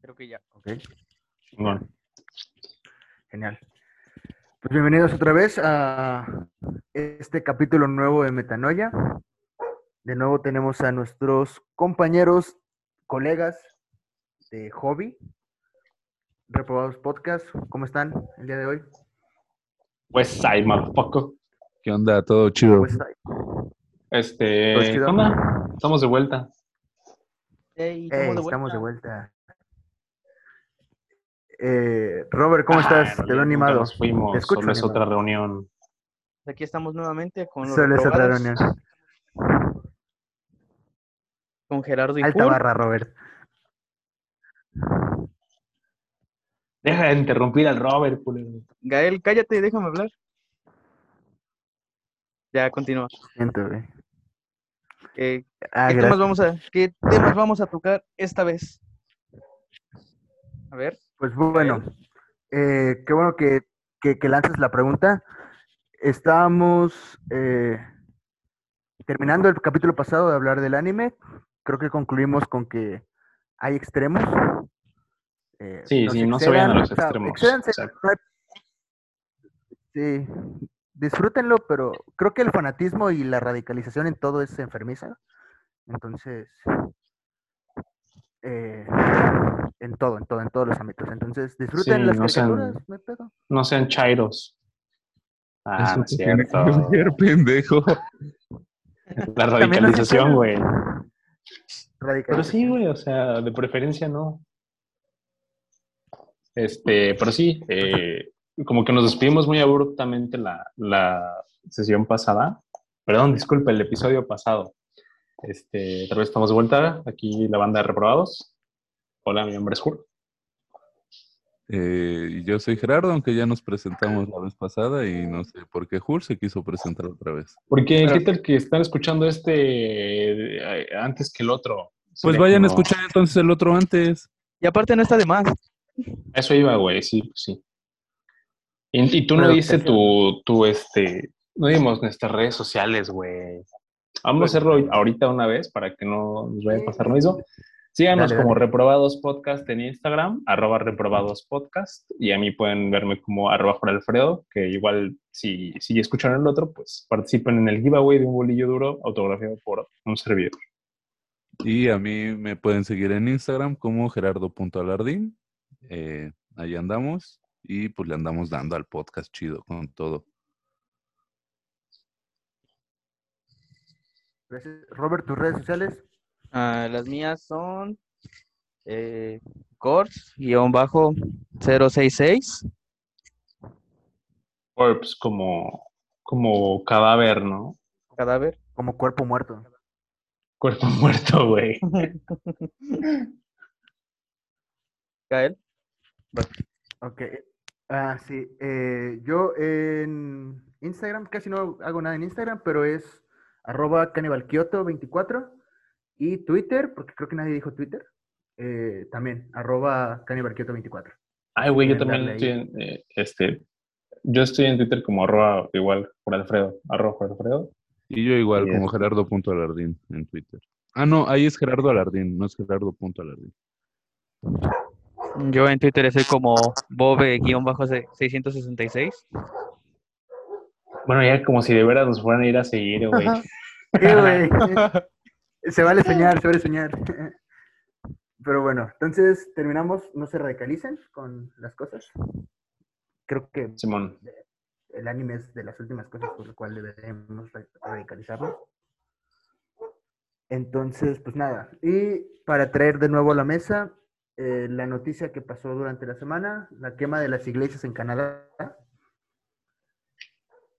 Creo que ya. Ok, Chingón. genial. Pues bienvenidos otra vez a este capítulo nuevo de Metanoia. De nuevo tenemos a nuestros compañeros, colegas de hobby, Reprobados Podcast. ¿Cómo están el día de hoy? West Side, motherfucker. ¿Qué onda? Todo chido. ¿Cómo están? Este, Pues ¿qué chido. onda? Estamos de vuelta. Ey, Ey, estamos de vuelta. Eh, Robert, ¿cómo Ah, estás? Te veo animado. Nos fuimos, Te escucho solo es animado. otra reunión. Aquí estamos nuevamente con los Solo es otra reunión. con Gerardo y Alta barra, Robert. Deja de interrumpir al Robert, culero. Gael, cállate y déjame hablar. Ya, continúa. Siento, güey. ¿Qué, Ah, qué temas gracias. vamos a, ¿Qué temas vamos a tocar esta vez? A ver. Pues bueno, eh, qué bueno que, que, que lances la pregunta. Estábamos eh, terminando el capítulo pasado de hablar del anime. Creo que concluimos con que hay extremos. Eh, Sí, sí, no se vayan a los o sea, extremos, hay- Sí, disfrútenlo, pero creo que el fanatismo y la radicalización en todo es enfermiza. Entonces, eh, en todo, en todo, en todos los ámbitos. Entonces, disfruten Sí, las no sean- caricaturas, no hay pedo. No sean chairos. Ah, no es cierto. pendejo. La no radicalización, sean güey. Pero sí, güey, o sea, de preferencia no. Este, pero sí, eh, como que nos despedimos muy abruptamente la, la sesión pasada. Perdón, disculpe, el episodio pasado. Este, tal vez estamos de vuelta. Aquí la banda de reprobados. Hola, mi nombre es Jur. Eh, yo soy Gerardo, aunque ya nos presentamos la vez pasada y no sé por qué Jur se quiso presentar otra vez. Porque, ¿qué tal que están escuchando este eh, antes que el otro? Pues vayan a escuchar entonces el otro antes. Y aparte no está de más. Eso iba, güey, sí, pues sí. Y, y tú no Pero que- tu, tu, este, no dimos nuestras redes sociales, güey. Vamos Pues- a hacerlo ahorita una vez para que no nos vaya a pasar lo mismo. Síganos Dale, como dale. Reprobados Podcast en Instagram, arroba Reprobados Podcast, y a mí pueden verme como arroba Jorge Alfredo, que igual si, si escucharon el otro, pues participen en el giveaway de un bolillo duro autografiado por un servidor. Y a mí me pueden seguir en Instagram como gerardo.alardín. Eh, ahí andamos. Y pues le andamos dando al podcast chido con todo. Gracias. Robert, tus redes sociales. Ah, las mías son eh, Cors-066. Corpse como, como cadáver, ¿no? Cadáver. Como cuerpo muerto. Cuerpo muerto, güey. Gael. Ok. Ah, sí. eh, yo en Instagram casi no hago nada en Instagram, pero es arroba canibalkioto24 y Twitter, porque creo que nadie dijo Twitter, eh, también arroba canibalkioto24. Ay, güey, yo también estoy en, eh, este, yo estoy en Twitter como arroba igual por Alfredo, arroba por Alfredo. Y yo igual Y como este- gerardo.alardín en Twitter. Ah, no, ahí es Gerardo Alardín, no es gerardo.alardín. Yo en Twitter estoy como Bobe-666. Bueno, ya como si de veras nos fueran a ir a seguir, güey. Se vale soñar, se vale soñar. Pero bueno, entonces terminamos, no se radicalicen con las cosas. Creo que Simón. el anime es de las últimas cosas por las cuales deberíamos ra- radicalizarnos. Entonces, pues nada. Y para traer de nuevo a la mesa eh, la noticia que pasó durante la semana, la quema de las iglesias en Canadá.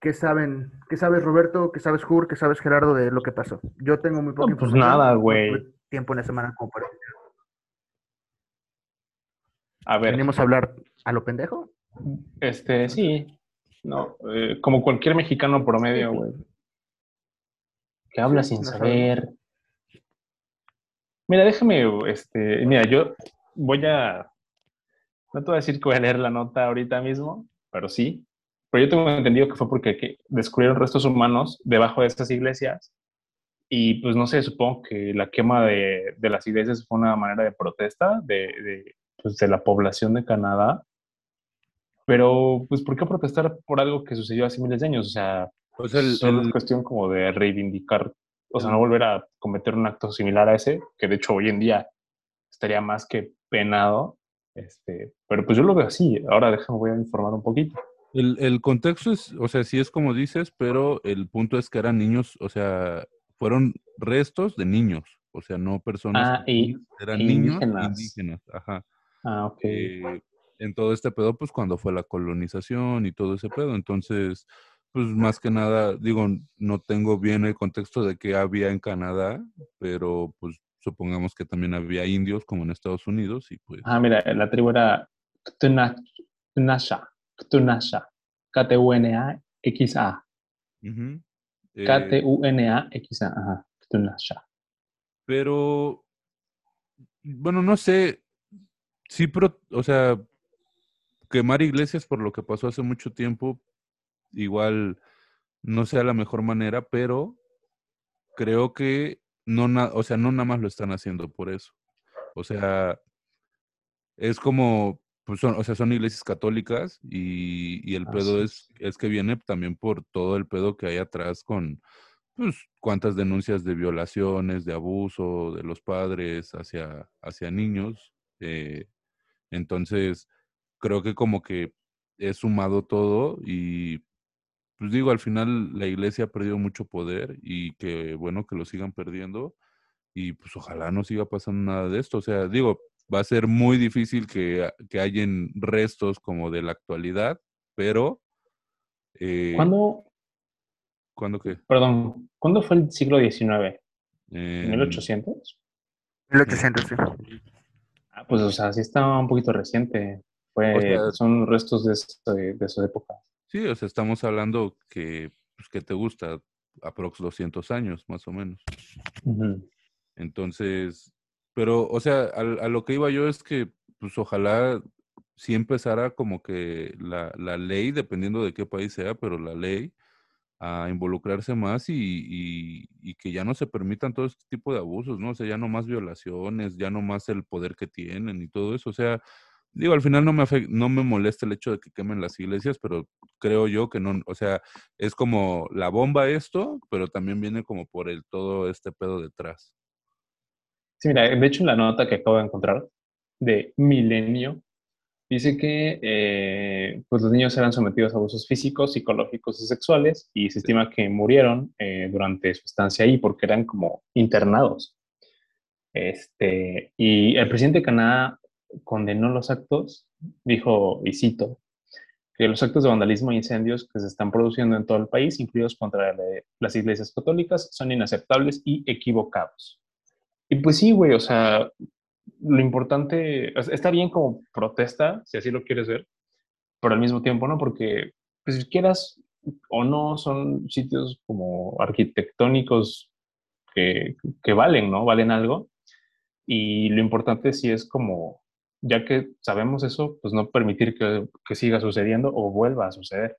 ¿Qué saben? ¿Qué sabes, Roberto? ¿Qué sabes, Jur? ¿Qué sabes, Gerardo, de lo que pasó? Yo tengo muy poca No, pues nada, güey. tiempo en la semana como para... A ver, ¿Venimos a hablar a lo pendejo? este, sí. No, eh, como cualquier mexicano promedio, güey. Que habla Sí, sin no saber. Mira, déjame, este, mira, yo voy a, no te voy a decir que voy a leer la nota ahorita mismo, pero sí. Pero yo tengo entendido que fue porque que descubrieron restos humanos debajo de estas iglesias y pues no sé, supongo que la quema de, de las iglesias fue una manera de protesta, de, de, pues, de la población de Canadá. Pero, pues, ¿por qué protestar por algo que sucedió hace miles de años? O sea, Pues el, solo el- es cuestión como de reivindicar, o sea, no volver a cometer un acto similar a ese, que de hecho hoy en día estaría más que penado. Este, pero pues yo lo veo así. Ahora déjame, voy a informar un poquito. El- el contexto es, o sea, sí es como dices, pero el punto es que eran niños, o sea, fueron restos de niños, o sea, no personas, Ah, y- eran e niños indígenas. indígenas, ajá. Ah, ok. eh, en todo este pedo, pues cuando fue la colonización y todo ese pedo. Entonces, pues más que nada, digo, no tengo bien el contexto de qué había en Canadá, pero pues supongamos que también había indios como en Estados Unidos y pues... Ah, mira, la tribu era Ktuna- Ktunasha. K-T-U-N-A-X-A. eh, K-T-U-N-A-X-A. Ajá. Ktunasha. pero, bueno, no sé, sí, pro- o sea, quemar iglesias por lo que pasó hace mucho tiempo, igual no sea la mejor manera, pero creo que no, na- o sea, no nada más lo están haciendo por eso. O sea, es como, pues son, o sea, son iglesias católicas y, y el pedo es, es que viene también por todo el pedo que hay atrás con, pues, cuántas denuncias de violaciones, de abuso de los padres hacia, hacia niños. eh, entonces, creo que como que he sumado todo y, pues digo, al final la iglesia ha perdido mucho poder y que bueno que lo sigan perdiendo y pues ojalá no siga pasando nada de esto. O sea, digo, va a ser muy difícil que, que hayan restos como de la actualidad, pero... Eh, ¿Cuándo, ¿Cuándo qué? perdón, ¿cuándo fue el siglo XIX? En- ¿1800? 1800, sí. Ah, pues, o sea, sí está un poquito reciente. Fue, O sea- son restos de, de esa época. Sí, o sea, estamos hablando que, pues, que te gusta aprox 200 años, más o menos. Entonces, pero, o sea, al- a, lo que iba yo es que, pues ojalá sí empezara como que la, la ley, dependiendo de qué país sea, pero la ley a involucrarse más y, y- que ya no se permitan todo este tipo de abusos, ¿no? O sea, ya no más violaciones, ya no más el poder que tienen y todo eso. O sea, digo, al final no me, afec- no me molesta el hecho de que quemen las iglesias, pero creo yo que no, o sea, es como la bomba esto, pero también viene como por el todo este pedo detrás. Sí, mira, de hecho en la nota que acabo de encontrar de Milenio, dice que eh, pues los niños eran sometidos a abusos físicos, psicológicos y sexuales y se estima que murieron eh, durante su estancia ahí porque eran como internados. Este, y el presidente de Canadá condenó los actos, dijo, y cito, que los actos de vandalismo e incendios que se están produciendo en todo el país, incluidos contra la- las iglesias católicas, son inaceptables y equivocados. Y pues sí, güey, o sea, lo importante, está bien como protesta, si así lo quieres ver, pero al mismo tiempo no, porque pues si quieras o no, son sitios como arquitectónicos que, que valen, ¿no? Valen algo. Y lo importante sí es como, ya que sabemos eso, pues no permitir que, que siga sucediendo o vuelva a suceder.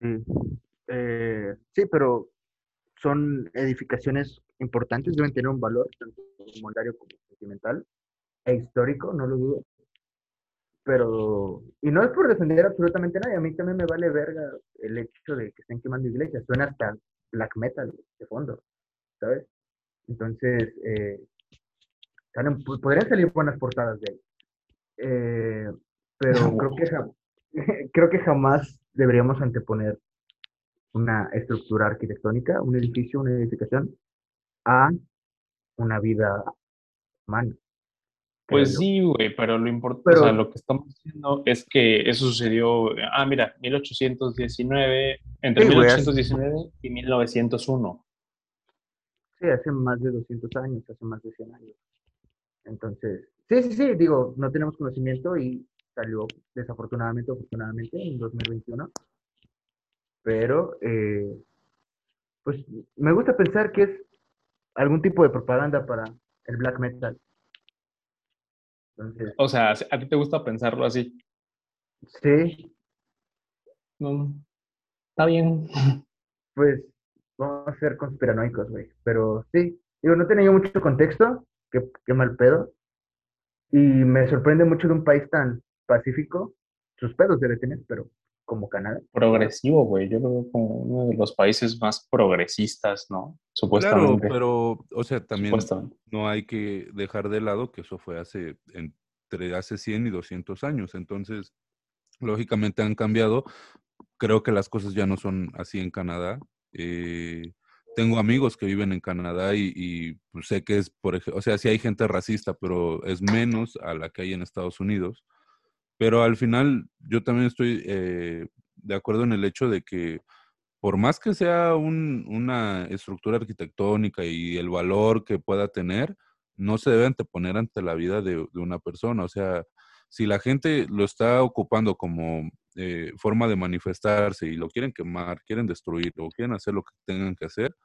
Sí. Eh, sí, pero son edificaciones importantes, deben tener un valor, tanto monetario como sentimental e histórico, no lo dudo. Pero, y no es por defender absolutamente a nadie, a mí también me vale verga el hecho de que estén quemando iglesias, suena hasta black metal de fondo, ¿sabes? Entonces, eh, salen- podrían salir buenas portadas de ahí. Eh, pero creo que, creo que jamás deberíamos anteponer una estructura arquitectónica, un edificio, una edificación, a una vida humana. Pues sí, güey, pero lo importante, o sea, lo que estamos diciendo es que eso sucedió, ah, mira, 1819, entre Sí, güey, hace- 1819 y 1901. Sí, hace más de 200 años, hace más de 100 años. Entonces, sí, sí, sí, digo, no tenemos conocimiento y salió desafortunadamente, afortunadamente, en 2021. Pero, eh, pues, me gusta pensar que es algún tipo de propaganda para el black metal. Entonces, O sea, a ti te gusta pensarlo así. sí, No, está bien. pues, vamos a ser conspiranoicos, güey. Pero sí, digo, no tenía mucho contexto, qué, qué mal pedo. Y me sorprende mucho de un país tan pacífico, sus pedos debe tener, pero como Canadá. Progresivo, güey. Yo lo veo como uno de los países más progresistas, ¿no? Claro, Supuestamente. pero, o sea, también Supuestamente. no hay que dejar de lado que eso fue hace entre hace 100 y 200 años. Entonces, lógicamente han cambiado. Creo que las cosas ya no son así en Canadá. Eh, tengo amigos que viven en Canadá y, y, pues, sé que es, por ejemplo, o sea, sí hay gente racista, pero es menos a la que hay en Estados Unidos. Pero al final yo también estoy eh, de acuerdo en el hecho de que por más que sea un- una estructura arquitectónica y el valor que pueda tener, no se debe anteponer ante la vida de, de una persona. O sea, si la gente lo está ocupando como eh, forma de manifestarse y lo quieren quemar, quieren destruir o quieren hacer lo que tengan que hacer,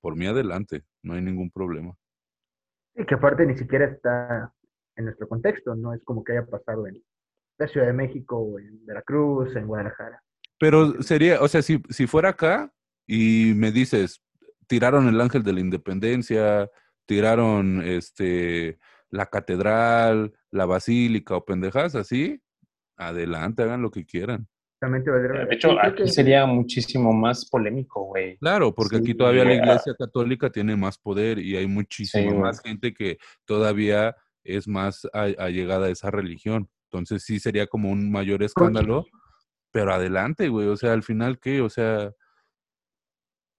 por mí adelante, no hay ningún problema. Y que aparte ni siquiera está en nuestro contexto, no es como que haya pasado en la Ciudad de México, en Veracruz, en Guadalajara. Pero sería, o sea, si, si fuera acá y me dices, tiraron el ángel de la independencia, tiraron este la catedral, la basílica o pendejas así, adelante, hagan lo que quieran. De hecho, aquí sería muchísimo más polémico, güey. Claro, porque Sí, aquí todavía la yeah. iglesia católica tiene más poder y hay muchísima Sí, más gente que todavía es más allegada a esa religión. Entonces sí sería como un mayor escándalo, pero adelante, güey. O sea, al final, ¿qué? O sea,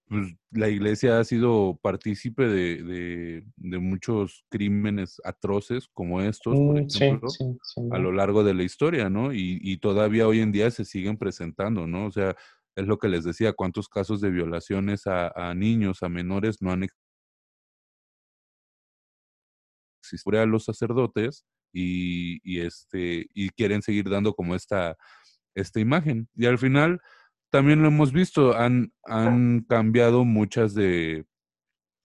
pues la iglesia ha sido partícipe de, de- de muchos crímenes atroces como estos, por Mm, sí, ejemplo, sí, a lo largo de la historia, ¿no? Y, y todavía hoy en día se siguen presentando, ¿no? O sea, es lo que les decía, cuántos casos de violaciones a, a niños, a menores no han ex- existido a los sacerdotes y, y, este, y quieren seguir dando como esta, esta imagen. Y al final, también lo hemos visto, han, han cambiado muchas de,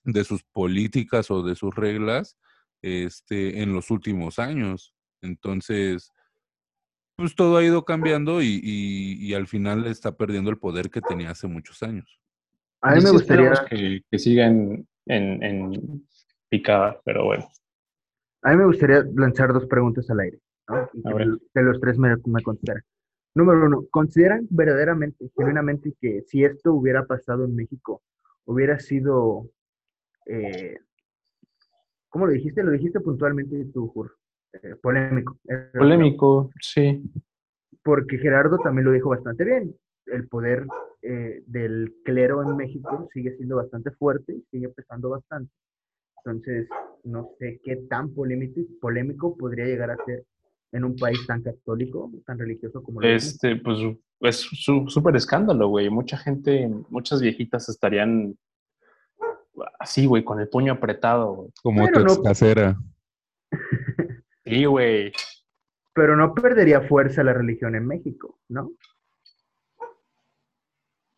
de sus políticas o de sus reglas este, en los últimos años. Entonces, pues todo ha ido cambiando y, y- y al final está perdiendo el poder que tenía hace muchos años. A mí Y me gustaría, que, que siga en, en, en picada, pero bueno. A mí me gustaría lanzar dos preguntas al aire, ¿no? Y A que, los tres me, me contestaran. Número uno, ¿consideran verdaderamente, genuinamente, que si esto hubiera pasado en México, hubiera sido, eh, ¿cómo lo dijiste? Lo dijiste puntualmente tú, Jur, eh, polémico. Era Polémico, sí. porque Gerardo también lo dijo bastante bien. El poder eh, del clero en México sigue siendo bastante fuerte, sigue pesando bastante. Entonces, no sé qué tan polémico, polémico podría llegar a ser en un país tan católico, tan religioso como es. Este, pues es su- súper escándalo, güey. Mucha gente, muchas viejitas estarían así, güey, con el puño apretado. güey. Como Pero no- casera. Sí, güey. Pero no perdería fuerza la religión en México, ¿no?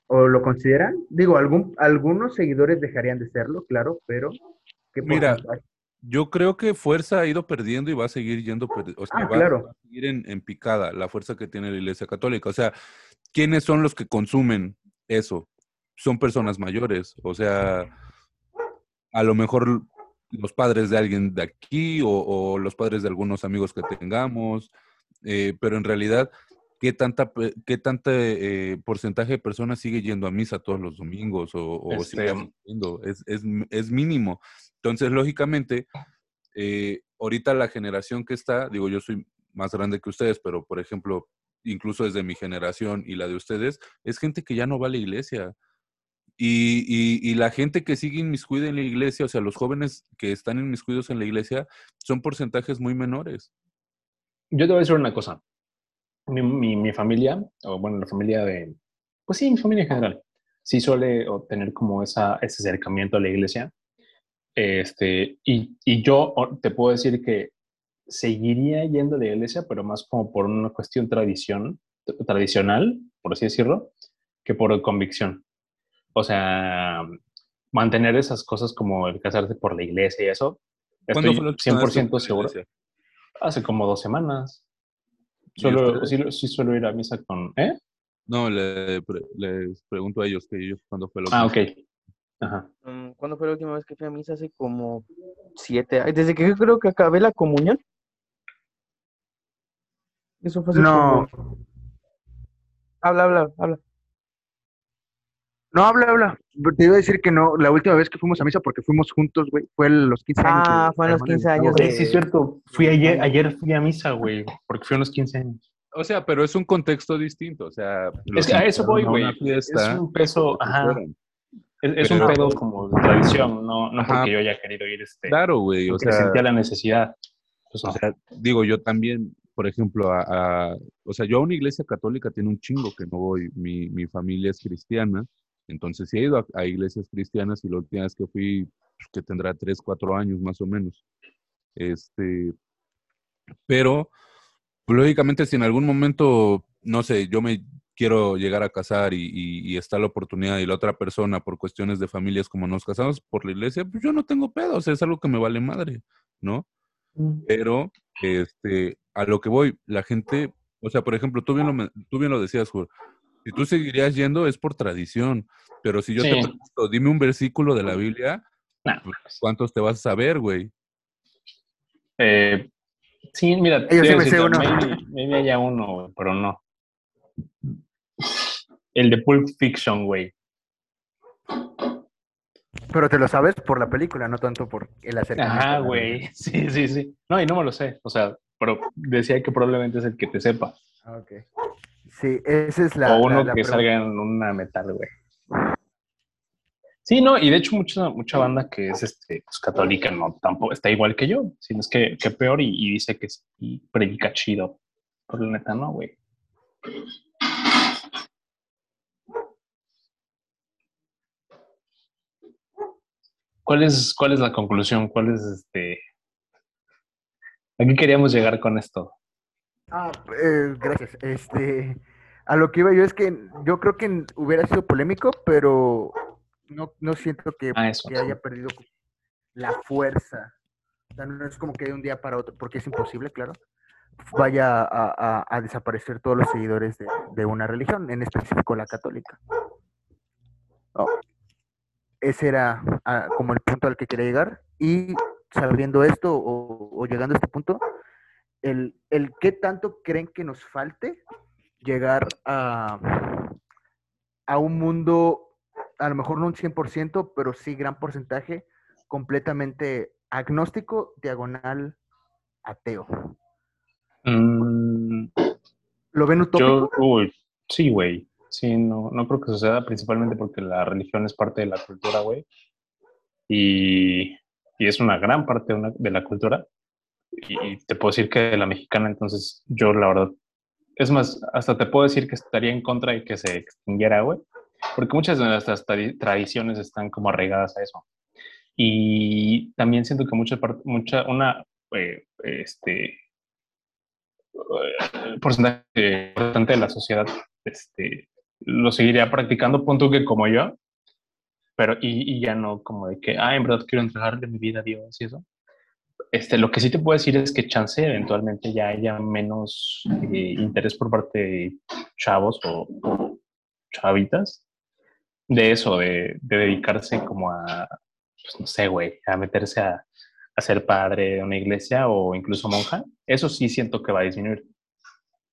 ¿O lo consideran? Digo, algún, algunos seguidores dejarían de serlo, claro, pero ¿qué Mira, porcentaje? Yo creo que fuerza ha ido perdiendo y va a seguir yendo, o sea, Ah, va, claro. va a seguir en, en picada la fuerza que tiene la Iglesia Católica. O sea, ¿quiénes son los que consumen eso? Son personas mayores, o sea, a lo mejor los padres de alguien de aquí o, o los padres de algunos amigos que tengamos, eh, pero en realidad, ¿qué tanta, qué tanta eh, porcentaje de personas sigue yendo a misa todos los domingos o, o Este, sigue asistiendo? Es, es, es mínimo. Entonces, lógicamente, eh, ahorita la generación que está, digo, yo soy más grande que ustedes, pero por ejemplo, incluso desde mi generación y la de ustedes, es gente que ya no va a la iglesia. Y, y, y la gente que sigue inmiscuida en la iglesia, o sea, los jóvenes que están inmiscuidos en la iglesia, son porcentajes muy menores. Yo te voy a decir una cosa. Mi, mi, mi familia, o bueno, la familia de, pues sí, mi familia en general, sí suele tener como esa, ese acercamiento a la iglesia. Este, y, y yo te puedo decir que seguiría yendo a la iglesia, pero más como por una cuestión tradición, tradicional, por así decirlo, que por convicción. O sea, mantener esas cosas como el casarse por la iglesia y eso. ¿Cuándo Estoy fue la última vez que 100% fuiste a la seguro. Hace como dos semanas. Solo, sí, sí, suelo ir a misa con... ¿Eh? No, le, les pregunto a ellos que ellos cuándo fue lo. Ah, ok. Ajá. Mm, ¿Cuándo fue la última vez que fui a misa? Hace como siete años. Desde que yo creo que acabé la comunión. Eso fue hace No. Habla, habla, habla no, habla, habla. Te iba a decir que no, la última vez que fuimos a misa, porque fuimos juntos, güey, fue en los 15 años. Ah, fue en los hermano de 15 Gustavo, años de- Sí, sí, es cierto. Fui ayer, ayer fui a misa, güey, porque fui a unos 15 años. O sea, pero es un contexto distinto. O sea, Es que a eso voy, güey. Es un peso, ajá. Es, un pedo como de tradición, no, no Ajá. porque yo haya querido ir, este, Claro, güey. O sea, sentía la necesidad. Pues o no. sea, digo, yo también, por ejemplo, a, a- o sea, yo a una iglesia católica tiene un chingo que no voy. Mi, mi familia es cristiana, entonces sí he ido a, a iglesias cristianas y la última vez que fui, pues, que tendrá tres, cuatro años más o menos. Este, pero, pues, lógicamente, si en algún momento, no sé, yo me quiero llegar a casar y, y- y está la oportunidad y la otra persona, por cuestiones de familias, como nos casamos por la iglesia, pues yo no tengo pedo, o sea, es algo que me vale madre, ¿no? Pero, este, a lo que voy, la gente, o sea, por ejemplo, tú bien lo, tú bien lo decías, Jur, si tú seguirías yendo es por tradición, pero si yo te pregunto, dime un versículo de la Biblia, Nah, pues, ¿cuántos te vas a saber, güey? eh, sí, mira, Yo sí me sé uno. Maybe, maybe haya uno, güey, pero no. El de Pulp Fiction, güey. Pero te lo sabes por la película, no tanto por el acercamiento. a Ajá, la güey. Sí, sí, sí. No, y no me lo sé. O sea, pero decía que probablemente es el que te sepa. Ah, ok. Sí, esa es la. o uno la- la que pregunta. salga en una metal, güey. Sí, no, y de hecho mucha, mucha banda que es este, pues, católica no tampoco está igual que yo, sino es que, que peor y, y dice que sí predica chido. Por la neta, no, güey. ¿Cuál es, ¿Cuál es la conclusión? ¿Cuál es este? ¿A qué queríamos llegar con esto? Ah, eh, gracias. Este, a lo que iba yo es que yo creo que hubiera sido polémico, pero no, no siento que, Ah, que haya perdido la fuerza. O sea, no es como que de un día para otro, porque es imposible, claro, vaya a, a- a desaparecer todos los seguidores de, de una religión, en específico la católica. No. Ese era ah, como el punto al que quería llegar. Y sabiendo esto o, o llegando a este punto, el, el qué tanto creen que nos falte llegar a, a un mundo, a lo mejor no un 100%, pero sí gran porcentaje, completamente agnóstico, diagonal, ateo. Mm, ¿Lo ven utópico? Yo, uy, sí, güey. Sí, no, no creo que suceda, principalmente porque la religión es parte de la cultura, güey. Y, y es una gran parte de, una- de la cultura. Y, y te puedo decir que de la mexicana, entonces yo la verdad, es más, hasta te puedo decir que estaría en contra de que se extinguiera, güey. Porque muchas de nuestras tradi- tradiciones están como arraigadas a eso. Y también siento que mucha, mucha una, eh, este, eh, porcentaje importante de la sociedad este, lo seguiría practicando, punto que como yo, pero y, y ya no como de que, ah, en verdad quiero entregarle mi vida a Dios y eso. Este, lo que sí te puedo decir es que chance eventualmente ya haya menos eh, interés por parte de chavos o, chavitas de eso, de, de dedicarse como a, pues no sé, güey, a meterse a, a ser padre de una iglesia o incluso monja. Eso sí siento que va a disminuir,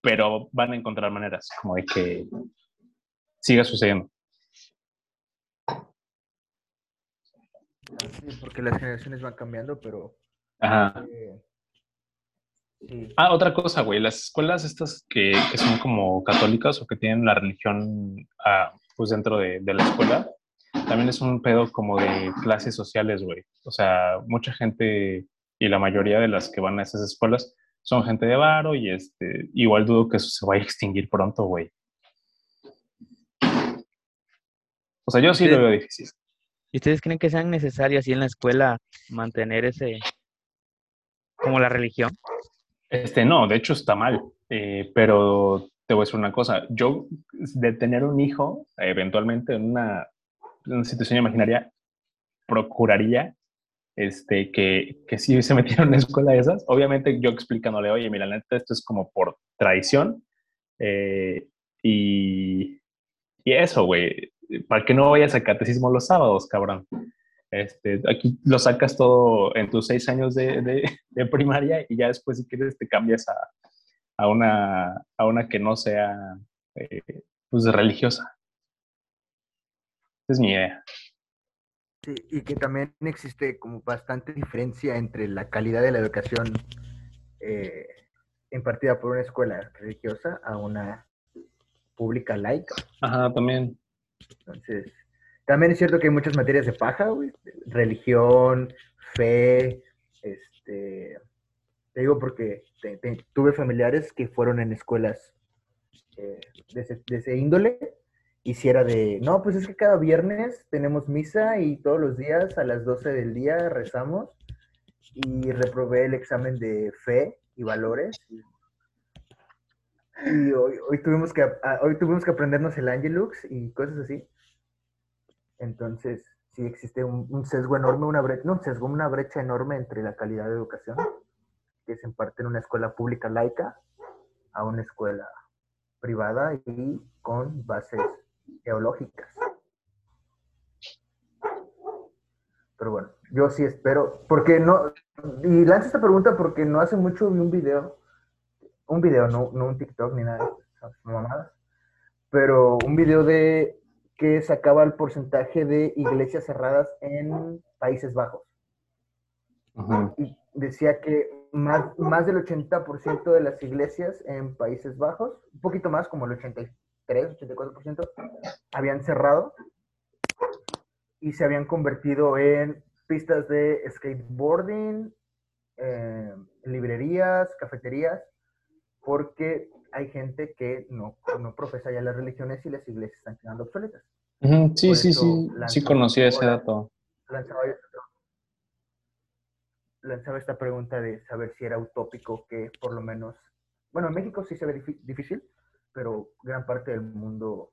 pero van a encontrar maneras como de que siga sucediendo. Sí, porque las generaciones van cambiando, pero... Ajá. eh, sí. Ah, otra cosa, güey, las escuelas estas que, que son como católicas o que tienen la religión ah, pues dentro de, de la escuela, también es un pedo como de clases sociales, güey. O sea, mucha gente y la mayoría de las que van a esas escuelas son gente de varo y este, igual dudo que eso se vaya a extinguir pronto, güey. O sea, yo sí lo veo difícil. ¿Y ustedes creen que sean necesario así en la escuela mantener ese, como la religión? Este, no, de hecho está mal, eh, pero te voy a decir una cosa, yo de tener un hijo, eventualmente en una, situación imaginaria, procuraría este, que, que si se metiera en una escuela de esas, obviamente yo explicándole, oye, mira, la neta, esto es como por tradición, eh, y, y eso, güey, para que no vayas a catecismo los sábados, cabrón. Este, aquí lo sacas todo en tus seis años de, de, de primaria y ya después si quieres te cambias a, a una, a una que no sea eh, pues religiosa. Esa es mi idea. Sí, y que también existe como bastante diferencia entre la calidad de la educación eh, impartida por una escuela religiosa a una pública laica. Ajá, también. Entonces, también es cierto que hay muchas materias de paja, güey. Religión, fe, este... Te digo porque tuve familiares que fueron en escuelas eh, de, ese, de ese índole. Y si de, no, pues es que cada viernes tenemos misa y todos los días a las 12 del día rezamos. Y reprobé el examen de fe y valores. Y hoy, hoy, tuvimos que, hoy tuvimos que aprendernos el Angelux y cosas así. Entonces, sí existe un, sesgo enorme, una brecha, no un sesgo, una brecha enorme entre la calidad de educación que se imparte en una escuela pública laica a una escuela privada y con bases teológicas. Pero bueno, yo sí espero, porque no, y lanzo esta pregunta porque no hace mucho vi un video, un video, no, no un TikTok ni nada mamadas, pero un video de que sacaba el porcentaje de iglesias cerradas en Países Bajos. Y decía que más, más del 80% de las iglesias en Países Bajos, un poquito más, como el 83, 84%, habían cerrado y se habían convertido en pistas de skateboarding, eh, librerías, cafeterías, porque hay gente que no, no profesa ya las religiones y las iglesias están quedando obsoletas. Sí, Por sí, sí. Sí lanzo conocía ese dato. lanzaba, lanzaba esta pregunta de saber si era utópico que por lo menos, bueno, en México sí se ve difí- difícil, pero gran parte del mundo,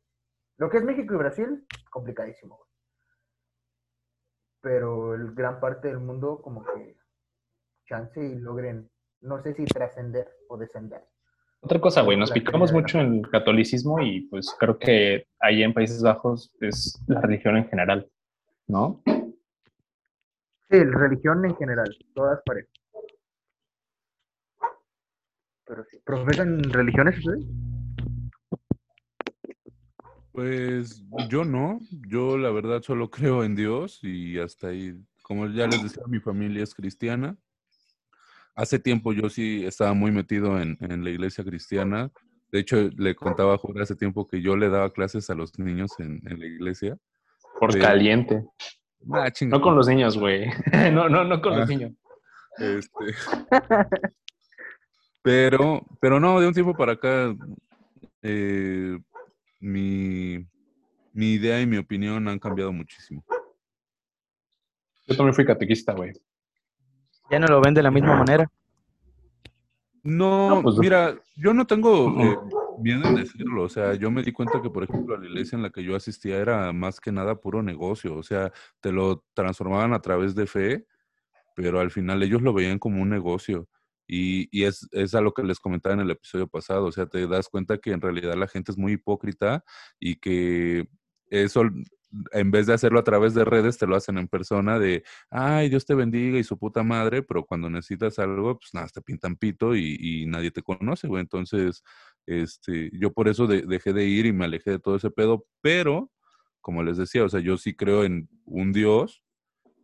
lo que es México y Brasil, complicadísimo. Pero el gran parte del mundo como que chance y logren, no sé si trascender o descender. Otra cosa, güey, nos La picamos mucho en el catolicismo y pues creo que ahí en Países Bajos es la religión en general, ¿no? Sí, religión en general, todas parejas. Pero sí. ¿Profesan religiones ustedes? Pues yo no, yo la verdad solo creo en Dios y hasta ahí, como ya les decía, mi familia es cristiana. Hace tiempo yo sí estaba muy metido en, en la iglesia cristiana. De hecho, le contaba a hace tiempo que yo le daba clases a los niños en, en la iglesia. Por caliente. Ah. No con los niños, güey. No, no, no con Ah. los niños. Este, pero, pero no, de un tiempo para acá, eh, mi, mi idea y mi opinión han cambiado muchísimo. Yo también fui catequista, güey. Ya no lo ven de la misma manera. No, No, pues- mira, yo no tengo eh, miedo en decirlo. O sea, yo me di cuenta que, por ejemplo, la iglesia en la que yo asistía era más que nada puro negocio. O sea, te lo transformaban a través de fe, pero al final ellos lo veían como un negocio. Y, y es, es a lo que les comentaba en el episodio pasado. O sea, te das cuenta que en realidad la gente es muy hipócrita y que eso, en vez de hacerlo a través de redes, te lo hacen en persona de, ay, Dios te bendiga y su puta madre, pero cuando necesitas algo, pues nada, te pintan pito y, nadie te conoce, güey. Entonces, este, yo por eso de- dejé de ir y me alejé de todo ese pedo, pero, como les decía, o sea, yo sí creo en un Dios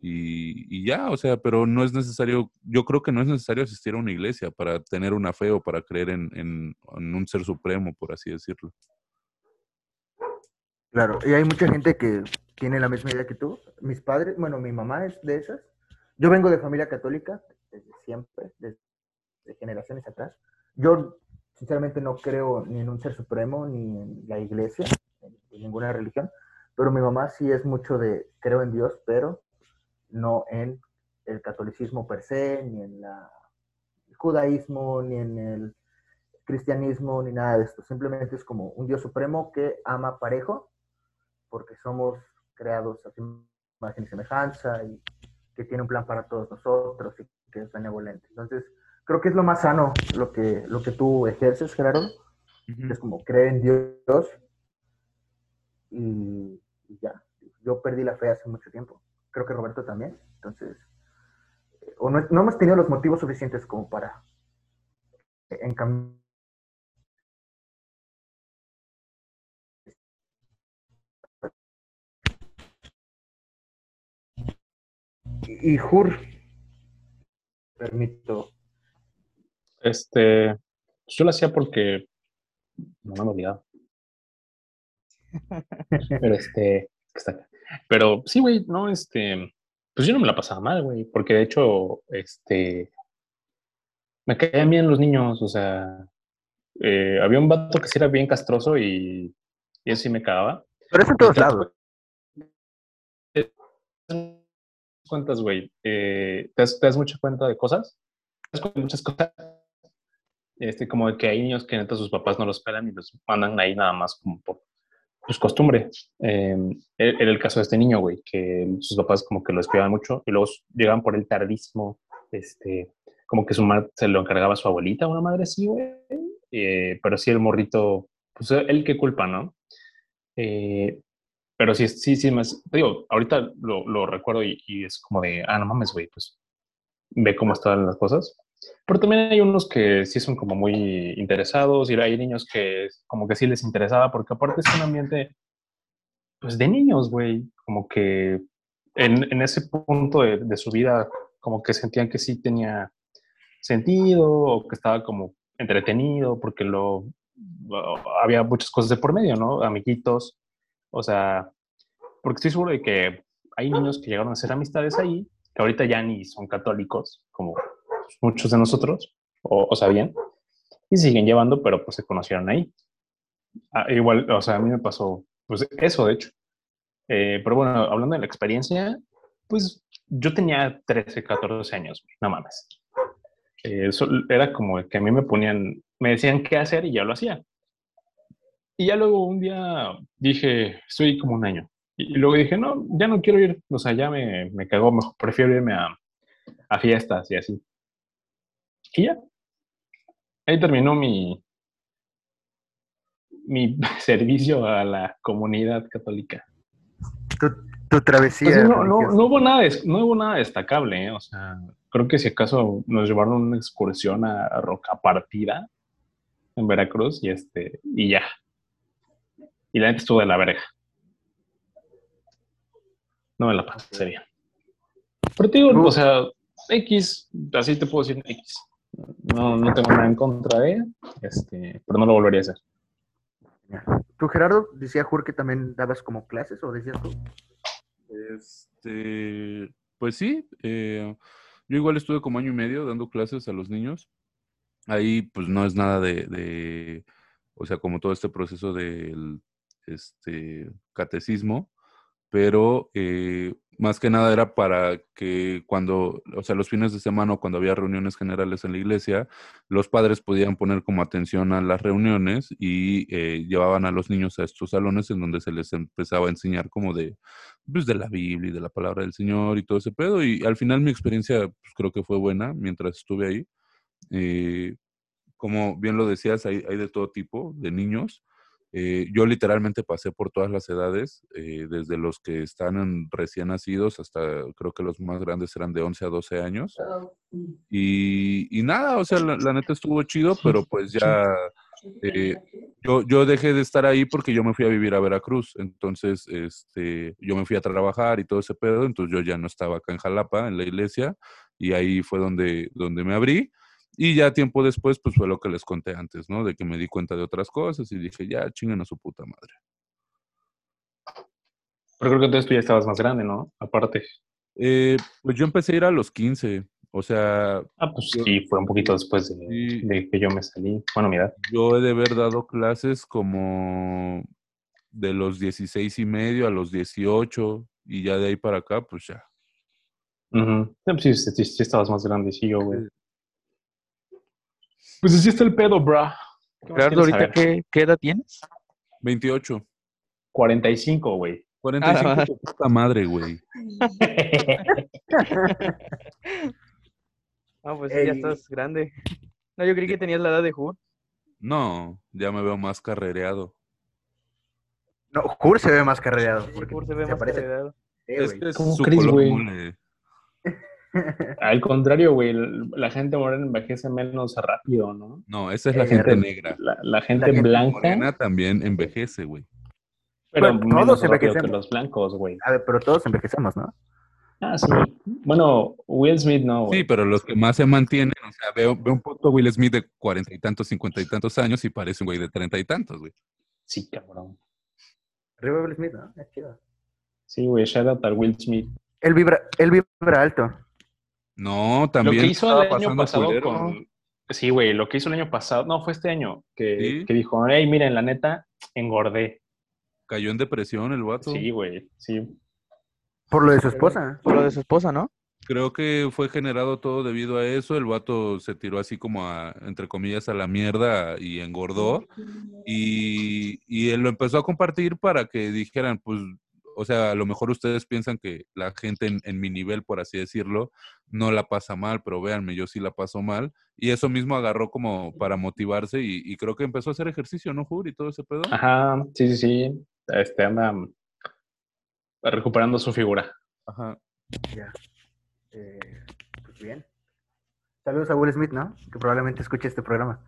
y, ya, o sea, pero no es necesario, yo creo que no es necesario asistir a una iglesia para tener una fe o para creer en un ser supremo, por así decirlo. Claro, y hay mucha gente que tiene la misma idea que tú. Mis padres, bueno, mi mamá es de esas. Yo vengo de familia católica desde siempre, desde generaciones atrás. Yo, sinceramente, no creo ni en un ser supremo, ni en la iglesia, en, en ninguna religión. Pero mi mamá sí es mucho de creo en Dios, pero no en el catolicismo per se, ni en la, el judaísmo, ni en el cristianismo, ni nada de esto. Simplemente es como un Dios supremo que ama parejo porque somos creados a su imagen y semejanza y que tiene un plan para todos nosotros y que es benevolente. Entonces, creo que es lo más sano lo que, lo que tú ejerces, Gerardo. Es como creer en Dios y, y ya. Yo perdí la fe hace mucho tiempo. Creo que Roberto también. Entonces, eh, o no, no hemos tenido los motivos suficientes como para encaminar Y Jur. Permito. Este, pues yo lo hacía porque no me he olvidado. Pero este, está acá. Pero sí, güey, no, este, pues yo no me la pasaba mal, güey, porque de hecho, este, me caían bien los niños, o sea, eh, había un vato que sí era bien castroso y, y eso sí me cagaba. Pero es en todos lados. Cuentas, güey, eh, ¿te, das, te das mucha cuenta de cosas, te das cuenta de muchas cosas, este, como de que hay niños que neta sus papás no los pelan y los mandan ahí nada más como por pues, costumbre. Eh, era el caso de este niño, güey, que sus papás como que lo espiaban mucho y luego llegaban por el tardísimo, este, como que su madre se lo encargaba a su abuelita, una madre así, güey, eh, pero sí el morrito, pues él qué culpa, ¿no? Eh, pero sí, sí, sí, más, digo, ahorita lo, lo recuerdo y, y, es como de, ah, no mames, güey, pues ve cómo estaban las cosas. Pero también hay unos que sí son como muy interesados y hay niños que como que sí les interesaba porque aparte es un ambiente, pues de niños, güey, como que en, en ese punto de, de, su vida como que sentían que sí tenía sentido o que estaba como entretenido porque lo había muchas cosas de por medio, ¿no? Amiguitos, o sea, porque estoy seguro de que hay niños que llegaron a hacer amistades ahí, que ahorita ya ni son católicos, como muchos de nosotros, o, o sabían, y siguen llevando, pero pues se conocieron ahí. Ah, igual, o sea, a mí me pasó, pues eso, de hecho. Eh, pero bueno, hablando de la experiencia, pues yo tenía 13, 14 años, no mames. Eh, eso era como que a mí me ponían, me decían qué hacer y ya lo hacía. Y ya luego un día dije, estoy como un año. Y luego dije, no, ya no quiero ir, o sea, ya me, me cagó, mejor prefiero irme a, a fiestas y así. Y ya. Ahí terminó mi, mi servicio a la comunidad católica. Tu, tu travesía. Pues no, no, no, hubo nada, no hubo nada destacable, ¿eh? o sea, creo que si acaso nos llevaron una excursión a Roca Partida en Veracruz y este, y ya. Y la gente estuvo de la verga. No me la pasé bien. Pero te digo, uh. o sea, X, así te puedo decir X. No, no tengo nada en contra de ella, este, pero no lo volvería a hacer. ¿Tú, Gerardo, decía Jur que también dabas como clases o decías tú? Este, pues sí, eh, yo igual estuve como año y medio dando clases a los niños. Ahí pues no es nada de, de o sea, como todo este proceso del este, catecismo, pero eh, más que nada era para que cuando, o sea, los fines de semana o cuando había reuniones generales en la iglesia, los padres podían poner como atención a las reuniones y eh, llevaban a los niños a estos salones en donde se les empezaba a enseñar como de, pues, de la Biblia y de la palabra del Señor y todo ese pedo. Y al final mi experiencia pues, creo que fue buena mientras estuve ahí. Eh, como bien lo decías, hay, hay de todo tipo de niños. Eh, yo literalmente pasé por todas las edades, eh, desde los que están en recién nacidos hasta creo que los más grandes eran de 11 a 12 años. Y, y nada, o sea, la, la, neta estuvo chido, pero pues ya eh, yo, yo dejé de estar ahí porque yo me fui a vivir a Veracruz. Entonces, este, yo me fui a trabajar y todo ese pedo, entonces yo ya no estaba acá en Jalapa, en la iglesia, y ahí fue donde, donde me abrí. Y ya tiempo después, pues fue lo que les conté antes, ¿no? De que me di cuenta de otras cosas y dije, ya, chinguen a su puta madre. Pero creo que entonces tú ya estabas más grande, ¿no? Aparte. Eh, pues yo empecé a ir a los 15. O sea. Ah, pues yo, sí, fue un poquito después de, sí, de, que yo me salí. Bueno, mira. Yo he de haber dado clases como de los 16 y medio a los 18 y ya de ahí para acá, pues ya. Uh -huh. sí, sí, sí, estabas más grande, sí, yo, güey. Pues así está el pedo, bro. Gerardo, ¿ahorita qué, qué, edad tienes? 28. 45, güey. 45, ah, tu puta madre, güey. Ah, pues sí, ya estás grande. No, yo creí que tenías la edad de Jur. No, ya me veo más carrereado. No, Jur se ve más carrereado. Sí, Jur se ve se más parece... carrereado. es que es ¿Cómo crees, güey? Al contrario, güey, la gente morena envejece menos rápido, ¿no? No, esa es la eh, gente negra. La, la, gente la, blanca. morena también envejece, güey. Pero bueno, todos envejecemos. Que los blancos, güey. A ver, pero todos envejecemos, ¿no? Ah, sí. Bueno, Will Smith no, güey. Sí, pero los que más se mantienen, o sea, veo, veo un puto Will Smith de cuarenta y tantos, cincuenta y tantos años y parece un güey de treinta y tantos, güey. Sí, cabrón. Arriba Will Smith, ¿no? Es chido. Sí, güey, shout out a Will Smith. Él vibra, él vibra alto. No, también. lo que hizo el año pasado culero. con... Sí, güey, lo que hizo el año pasado, no, fue este año, que, ¿Sí? que dijo, hey, miren, la neta, engordé. Cayó en depresión el vato. Sí, güey, sí. Por lo de su esposa. Por lo de su esposa, ¿no? Creo que fue generado todo debido a eso. El vato se tiró así como a, entre comillas, a la mierda y engordó. Y, y él lo empezó a compartir para que dijeran, pues, o sea, a lo mejor ustedes piensan que la gente en, en mi nivel, por así decirlo, no la pasa mal, pero véanme, yo sí la paso mal. Y eso mismo agarró como para motivarse y, y creo que empezó a hacer ejercicio, ¿no, Jur? Y todo ese pedo. Ajá, sí, sí, sí. Este anda mm, recuperando su figura. Ajá. Ya. Eh, pues bien. Saludos a Will Smith, ¿no? Que probablemente escuche este programa.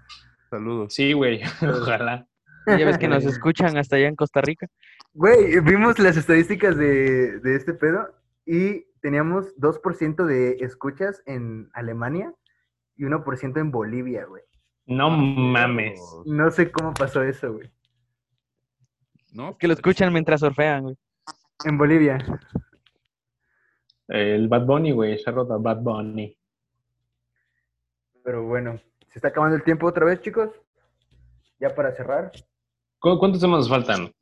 Saludos. Sí, güey, ojalá. Ya ves que nos escuchan hasta allá en Costa Rica. Güey, vimos las estadísticas de, de este pedo y teníamos 2% de escuchas en Alemania y 1% en Bolivia, güey. No mames. No sé cómo pasó eso, güey. ¿No? Que lo escuchan mientras surfean, güey. En Bolivia. El Bad Bunny, güey, shout out a Bad Bunny. Pero bueno, se está acabando el tiempo otra vez, chicos. Ya para cerrar, ¿Cu- ¿Cuántos temas nos faltan?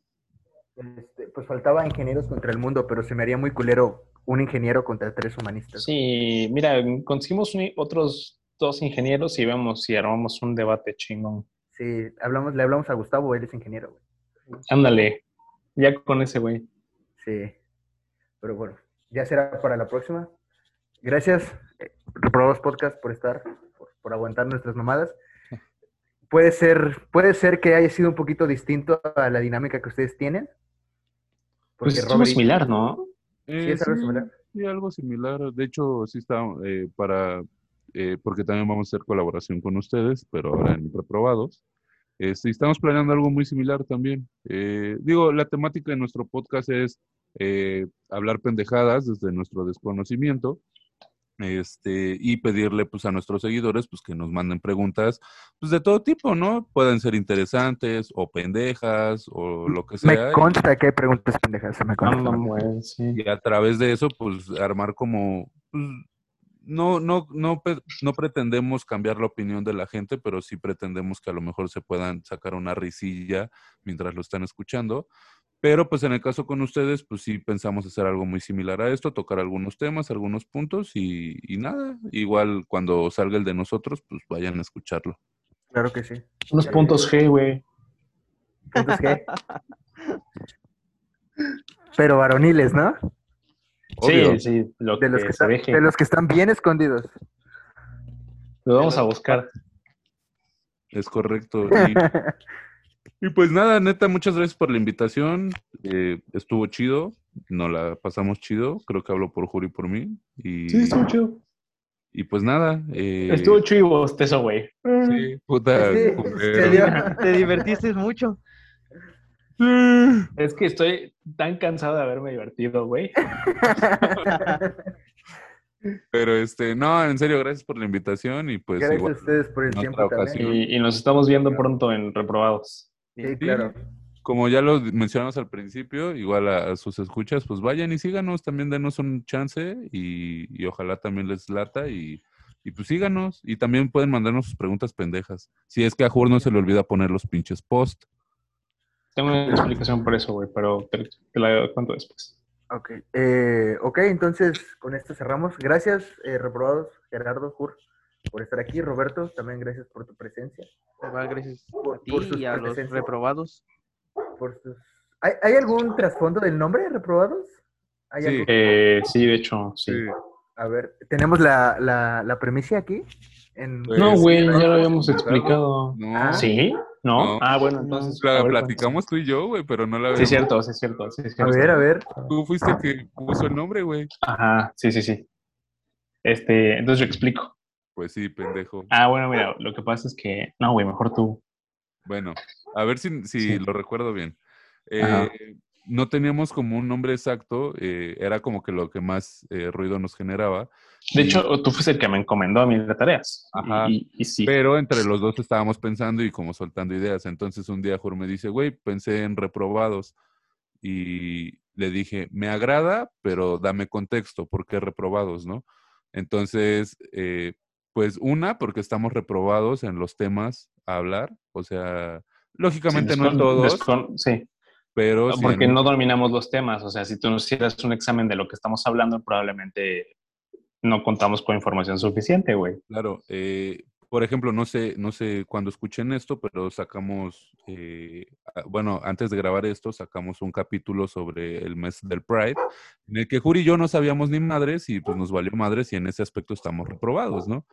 este, pues faltaba ingenieros contra el mundo, pero se me haría muy culero un ingeniero contra tres humanistas. Sí, mira, conseguimos un- otros dos ingenieros y vemos si armamos un debate chingón. Sí, hablamos, le hablamos a Gustavo, él es ingeniero, güey. Ándale, ya con ese güey. Sí. Pero bueno, ya será para la próxima. Gracias, eh, Reprobados Podcast, por estar, por, por aguantar nuestras mamadas. Puede ser, puede ser que haya sido un poquito distinto a la dinámica que ustedes tienen. Pues es Robert- similar, ¿no? Eh, es algo similar. Sí, algo similar. De hecho, sí está eh, para, eh, porque también vamos a hacer colaboración con ustedes, pero ahora en reprobados. Este, estamos planeando algo muy similar también. Eh, digo, la temática de nuestro podcast es eh, hablar pendejadas desde nuestro desconocimiento. Este, y pedirle pues a nuestros seguidores pues que nos manden preguntas pues de todo tipo, ¿no? Pueden ser interesantes o pendejas o lo que sea. Me consta que hay preguntas pendejas, me Ah, consta. no, güey, sí. y a través de eso, pues armar como, pues, no, no, no, no pretendemos cambiar la opinión de la gente, pero sí pretendemos que a lo mejor se puedan sacar una risilla mientras lo están escuchando. Pero pues en el caso con ustedes, pues sí pensamos hacer algo muy similar a esto, tocar algunos temas, algunos puntos y, y nada, igual cuando salga el de nosotros, pues vayan a escucharlo. Claro que sí. Unos puntos G, güey. Puntos G. Pero varoniles, ¿no? Obvio. Sí, sí, lo De los, que que se están, deje. de los que están bien escondidos. Lo vamos a buscar. Es correcto. Y, y pues nada, neta, muchas gracias por la invitación. Eh, estuvo chido, nos la pasamos chido. Creo que hablo por Juri y por mí. Y, Sí, estuvo chido. y pues nada. eh, Estuvo chido y bostezo, güey. Sí, puta. Sí. Te divertiste mucho. Es que estoy tan cansado de haberme divertido, güey. Pero este, no, en serio, gracias por la invitación y pues Gracias igual. a ustedes por el tiempo también. y nos estamos viendo pronto en Reprobados. Sí, claro. Como ya lo mencionamos al principio, igual a, a sus escuchas, pues vayan y síganos, también denos un chance y, y ojalá también les lata y, y pues síganos. Y también pueden mandarnos sus preguntas pendejas. Si es que a Jur no se le olvida poner los pinches post. Tengo una explicación por eso, güey, pero te, te la cuento después. Ok, eh, ok, entonces con esto cerramos. Gracias, eh, reprobados, Gerardo, Jur, por estar aquí. Roberto, también gracias por tu presencia. Igual, gracias Por- a ti por y a los presencias. reprobados. Por sus... ¿Hay, hay algún trasfondo del nombre, reprobados? ¿Hay Sí. Eh, sí, de hecho, sí. A ver, tenemos la, la, la premisa aquí. En... Pues, No, güey, ya lo habíamos explicado. No, Ah, ¿Sí? ¿No? No. Ah, bueno, entonces. la ver, platicamos tú y yo, güey, pero no la cuéntame. Sí, cierto, sí, es cierto. Sí, es A cierto. ver, a ver. Tú fuiste el que puso el nombre, güey. Ajá, sí, sí, sí. Este, entonces yo explico. Pues sí, pendejo. Ah, bueno, mira, lo que pasa es que. No, güey, mejor tú. Bueno, a ver si, si Sí. lo recuerdo bien. Eh, no teníamos como un nombre exacto, eh, era como que lo que más eh, ruido nos generaba. De Y- hecho, tú fuiste el que me encomendó a mí las tareas. Ajá. Y, y sí. Pero entre los dos estábamos pensando y como soltando ideas. Entonces un día Jur me dice, güey, pensé en reprobados. Y le dije, me agrada, pero dame contexto, ¿por qué reprobados, no? Entonces, eh, pues una, porque estamos reprobados en los temas a hablar. O sea, lógicamente Sí, no en todos, sí, pero porque en- no dominamos los temas. O sea, si tú nos hicieras un examen de lo que estamos hablando, probablemente no contamos con información suficiente, güey. Claro, eh, por ejemplo, no sé, no sé cuándo escuchen esto, pero sacamos, eh, ah, bueno, antes de grabar esto, sacamos un capítulo sobre el mes del Pride, en el que Juri y yo no sabíamos ni madres y pues nos valió madres y en ese aspecto estamos reprobados, ¿no?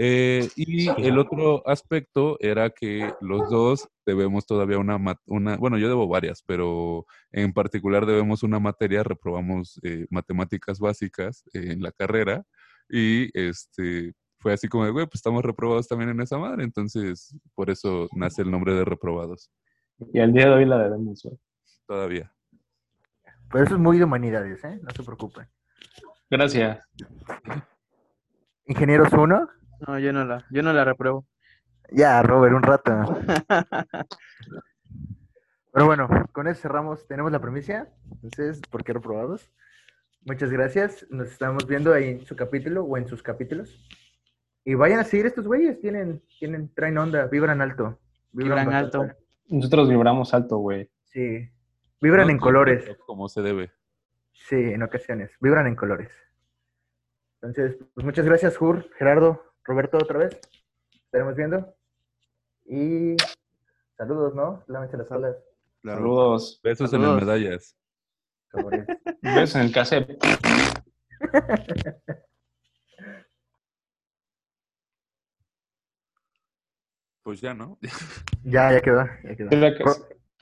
Eh, y el otro aspecto era que los dos debemos todavía una, una, bueno, yo debo varias, pero en particular debemos una materia, reprobamos eh, matemáticas básicas eh, en la carrera y este fue así como de, güey, pues estamos reprobados también en esa madre, entonces por eso nace el nombre de reprobados Y al día de hoy la debemos, güey. todavía. Pero eso es muy de humanidades, ¿eh? No se preocupen. Gracias. Ingenieros 1. No, yo no la, yo no la repruebo. Ya, Robert, un rato. Pero bueno, con eso cerramos. Tenemos la premisa. Entonces, ¿por qué reprobados? Muchas gracias. Nos estamos viendo ahí en su capítulo o en sus capítulos. Y vayan a seguir estos güeyes. Tienen, tienen, traen onda, vibran alto. Vibran alto. Nosotros vibramos alto, güey. Sí. Vibran No en colores. Como se debe. Sí, en ocasiones. Vibran en colores. Entonces, pues muchas gracias, Jur, Gerardo, Roberto, otra vez. Estaremos viendo. Y saludos, ¿no? Lávense las alas. Claro. Saludos. Besos Saludos. en el medallas. Besos en el cassette. Pues ya, ¿no? ya, ya quedó. Ya quedó.